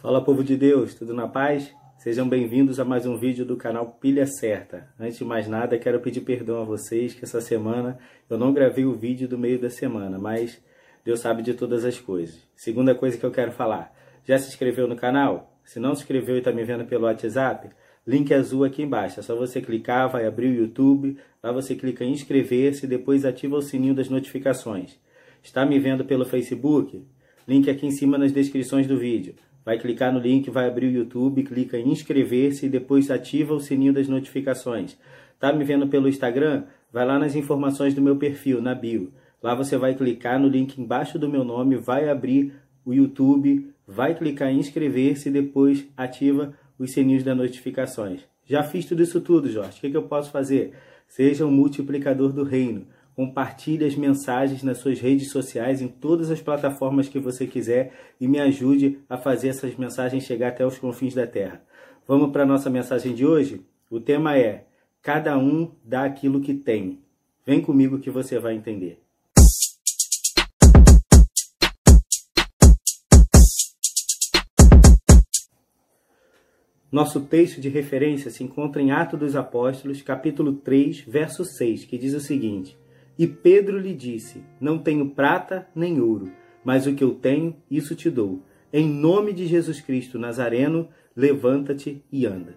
Fala povo de Deus, tudo na paz? Sejam bem-vindos a mais um vídeo do canal Pilha Certa. Antes de mais nada, quero pedir perdão a vocês que essa semana eu não gravei o vídeo do meio da semana, mas Deus sabe de todas as coisas. Segunda coisa que eu quero falar, já se inscreveu no canal? Se não se inscreveu e está me vendo pelo WhatsApp, link azul aqui embaixo. É só você clicar, vai abrir o YouTube, lá você clica em inscrever-se e depois ativa o sininho das notificações. Está me vendo pelo Facebook? Link aqui em cima nas descrições do vídeo. Vai clicar no link, vai abrir o YouTube, clica em inscrever-se e depois ativa o sininho das notificações. Tá me vendo pelo Instagram? Vai lá nas informações do meu perfil, na bio. Lá você vai clicar no link embaixo do meu nome, vai abrir o YouTube, vai clicar em inscrever-se e depois ativa os sininhos das notificações. Já fiz tudo isso tudo, Jorge. O que, que eu posso fazer? Seja um multiplicador do reino. Compartilhe as mensagens nas suas redes sociais, em todas as plataformas que você quiser e me ajude a fazer essas mensagens chegar até os confins da terra. Vamos para a nossa mensagem de hoje? O tema é: Cada um dá aquilo que tem. Vem comigo que você vai entender. Nosso texto de referência se encontra em Atos dos Apóstolos, capítulo 3, verso 6, que diz o seguinte: e Pedro lhe disse: Não tenho prata nem ouro, mas o que eu tenho, isso te dou. Em nome de Jesus Cristo Nazareno, levanta-te e anda.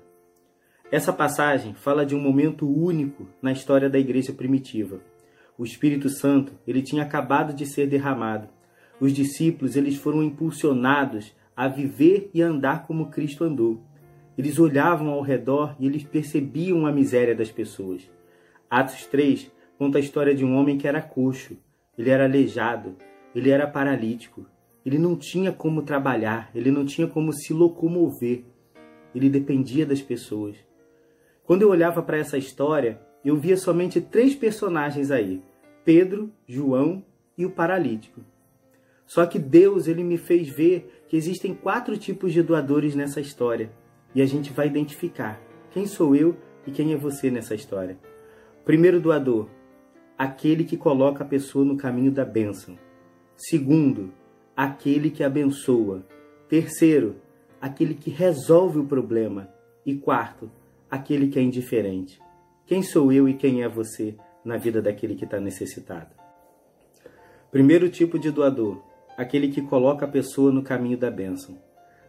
Essa passagem fala de um momento único na história da igreja primitiva. O Espírito Santo, ele tinha acabado de ser derramado. Os discípulos, eles foram impulsionados a viver e andar como Cristo andou. Eles olhavam ao redor e eles percebiam a miséria das pessoas. Atos 3 conta a história de um homem que era coxo, ele era aleijado, ele era paralítico, ele não tinha como trabalhar, ele não tinha como se locomover, ele dependia das pessoas. Quando eu olhava para essa história, eu via somente três personagens aí: Pedro, João e o paralítico. Só que Deus ele me fez ver que existem quatro tipos de doadores nessa história e a gente vai identificar quem sou eu e quem é você nessa história. Primeiro doador, aquele que coloca a pessoa no caminho da bênção. Segundo, aquele que abençoa. Terceiro, aquele que resolve o problema. E quarto, aquele que é indiferente. Quem sou eu e quem é você na vida daquele que está necessitado? Primeiro tipo de doador, aquele que coloca a pessoa no caminho da bênção.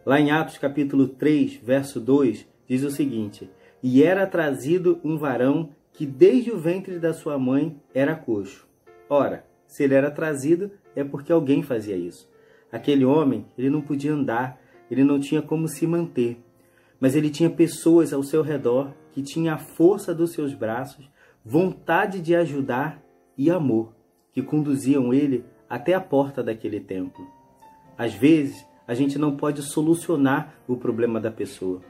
Lá em Atos capítulo 3, verso 2, diz o seguinte: E era trazido um varão que desde o ventre da sua mãe era coxo. Ora, se ele era trazido, é porque alguém fazia isso. Aquele homem, ele não podia andar, ele não tinha como se manter, mas ele tinha pessoas ao seu redor que tinham a força dos seus braços, vontade de ajudar e amor, que conduziam ele até a porta daquele templo. Às vezes, a gente não pode solucionar o problema da pessoa,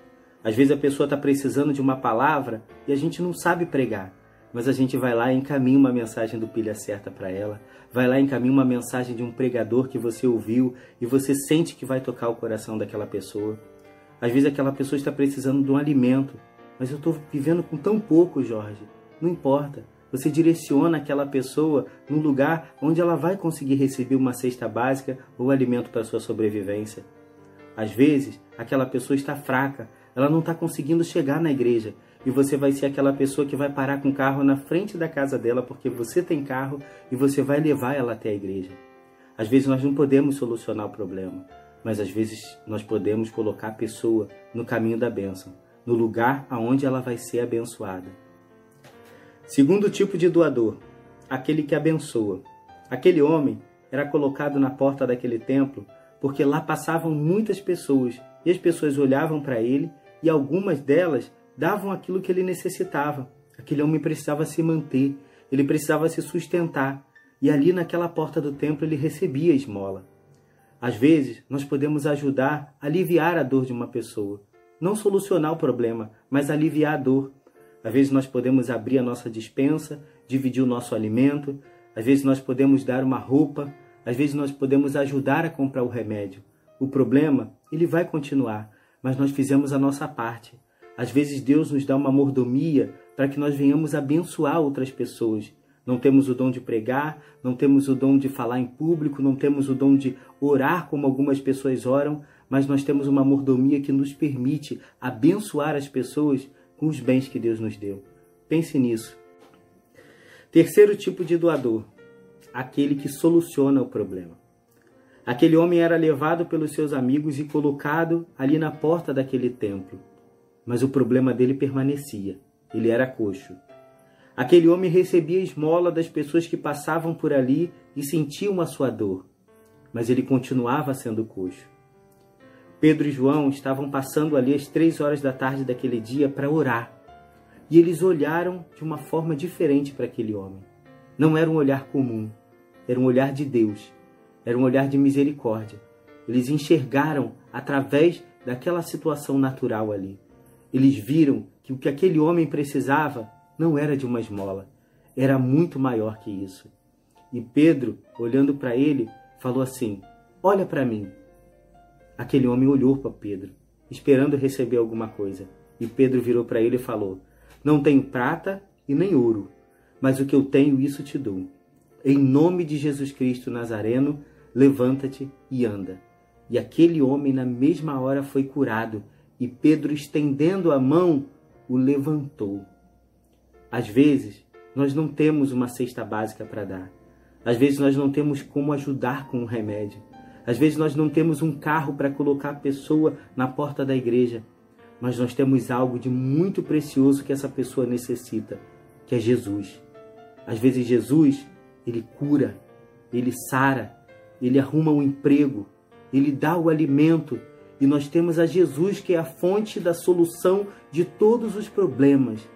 às vezes a pessoa está precisando de uma palavra e a gente não sabe pregar, mas a gente vai lá e encaminha uma mensagem do Pilha Certa para ela, vai lá e encaminha uma mensagem de um pregador que você ouviu e você sente que vai tocar o coração daquela pessoa. Às vezes aquela pessoa está precisando de um alimento, mas eu estou vivendo com tão pouco, Jorge. Não importa. Você direciona aquela pessoa num lugar onde ela vai conseguir receber uma cesta básica ou alimento para sua sobrevivência. Às vezes, aquela pessoa está fraca, ela não está conseguindo chegar na igreja. E você vai ser aquela pessoa que vai parar com o carro na frente da casa dela porque você tem carro e você vai levar ela até a igreja. Às vezes nós não podemos solucionar o problema, mas às vezes nós podemos colocar a pessoa no caminho da bênção, no lugar aonde ela vai ser abençoada. Segundo tipo de doador, aquele que abençoa. Aquele homem era colocado na porta daquele templo porque lá passavam muitas pessoas e as pessoas olhavam para ele e algumas delas davam aquilo que ele necessitava. Aquele homem precisava se manter, ele precisava se sustentar, e ali naquela porta do templo ele recebia a esmola. Às vezes, nós podemos ajudar a aliviar a dor de uma pessoa, não solucionar o problema, mas aliviar a dor. Às vezes nós podemos abrir a nossa dispensa, dividir o nosso alimento, às vezes nós podemos dar uma roupa, às vezes nós podemos ajudar a comprar o remédio. O problema, ele vai continuar, mas nós fizemos a nossa parte. Às vezes Deus nos dá uma mordomia para que nós venhamos abençoar outras pessoas. Não temos o dom de pregar, não temos o dom de falar em público, não temos o dom de orar como algumas pessoas oram, mas nós temos uma mordomia que nos permite abençoar as pessoas com os bens que Deus nos deu. Pense nisso. Terceiro tipo de doador, aquele que soluciona o problema. Aquele homem era levado pelos seus amigos e colocado ali na porta daquele templo. Mas o problema dele permanecia. Ele era coxo. Aquele homem recebia esmola das pessoas que passavam por ali e sentiam a sua dor. Mas ele continuava sendo coxo. Pedro e João estavam passando ali às três horas da tarde daquele dia para orar. E eles olharam de uma forma diferente para aquele homem. Não era um olhar comum, era um olhar de Deus, era um olhar de misericórdia. Eles enxergaram através daquela situação natural ali. Eles viram que o que aquele homem precisava não era de uma esmola, era muito maior que isso. E Pedro, olhando para ele, falou assim: Olha para mim. Aquele homem olhou para Pedro, esperando receber alguma coisa. E Pedro virou para ele e falou: não tenho prata e nem ouro, mas o que eu tenho, isso te dou. Em nome de Jesus Cristo Nazareno, levanta-te e anda. E aquele homem, na mesma hora, foi curado, e Pedro, estendendo a mão, o levantou. Às vezes, nós não temos uma cesta básica para dar. Às vezes, nós não temos como ajudar com um remédio. Às vezes, nós não temos um carro para colocar a pessoa na porta da igreja mas nós temos algo de muito precioso que essa pessoa necessita, que é Jesus. Às vezes Jesus, ele cura, ele sara, ele arruma o um emprego, ele dá o alimento, e nós temos a Jesus que é a fonte da solução de todos os problemas.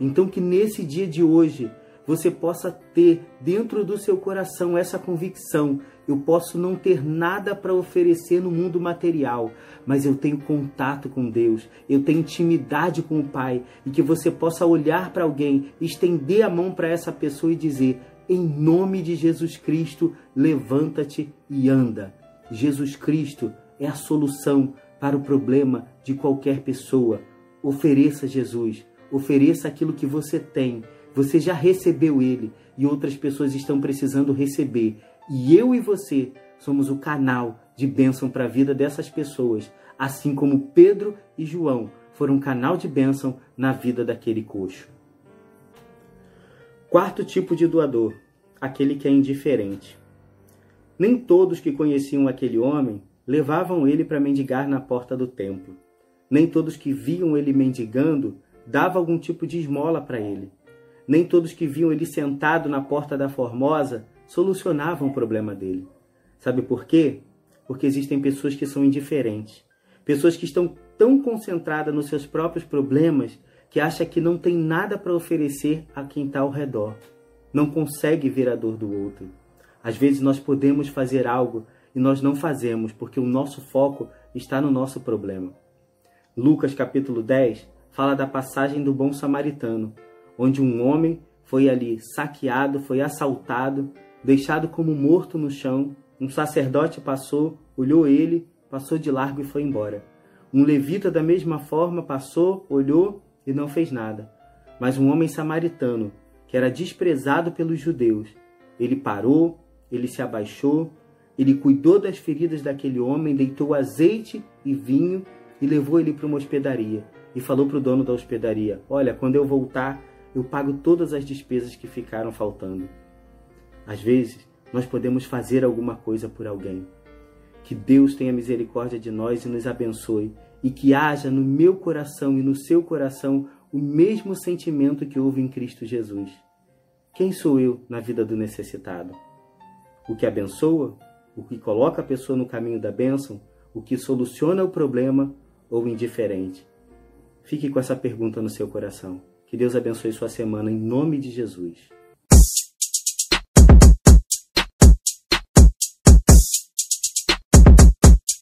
Então que nesse dia de hoje você possa ter dentro do seu coração essa convicção eu posso não ter nada para oferecer no mundo material, mas eu tenho contato com Deus, eu tenho intimidade com o Pai, e que você possa olhar para alguém, estender a mão para essa pessoa e dizer: em nome de Jesus Cristo, levanta-te e anda. Jesus Cristo é a solução para o problema de qualquer pessoa. Ofereça Jesus, ofereça aquilo que você tem. Você já recebeu ele e outras pessoas estão precisando receber. E eu e você somos o canal de bênção para a vida dessas pessoas, assim como Pedro e João foram canal de bênção na vida daquele coxo. Quarto tipo de doador, aquele que é indiferente. Nem todos que conheciam aquele homem levavam ele para mendigar na porta do templo. Nem todos que viam ele mendigando davam algum tipo de esmola para ele. Nem todos que viam ele sentado na porta da Formosa solucionavam o problema dele. Sabe por quê? Porque existem pessoas que são indiferentes. Pessoas que estão tão concentradas nos seus próprios problemas que acha que não tem nada para oferecer a quem está ao redor. Não consegue ver a dor do outro. Às vezes nós podemos fazer algo e nós não fazemos porque o nosso foco está no nosso problema. Lucas capítulo 10 fala da passagem do bom samaritano, onde um homem foi ali saqueado, foi assaltado deixado como morto no chão. Um sacerdote passou, olhou ele, passou de largo e foi embora. Um levita, da mesma forma, passou, olhou e não fez nada. Mas um homem samaritano, que era desprezado pelos judeus, ele parou, ele se abaixou, ele cuidou das feridas daquele homem, deitou azeite e vinho e levou ele para uma hospedaria. E falou para o dono da hospedaria: Olha, quando eu voltar, eu pago todas as despesas que ficaram faltando. Às vezes, nós podemos fazer alguma coisa por alguém. Que Deus tenha misericórdia de nós e nos abençoe, e que haja no meu coração e no seu coração o mesmo sentimento que houve em Cristo Jesus. Quem sou eu na vida do necessitado? O que abençoa? O que coloca a pessoa no caminho da bênção? O que soluciona o problema ou indiferente? Fique com essa pergunta no seu coração. Que Deus abençoe sua semana em nome de Jesus.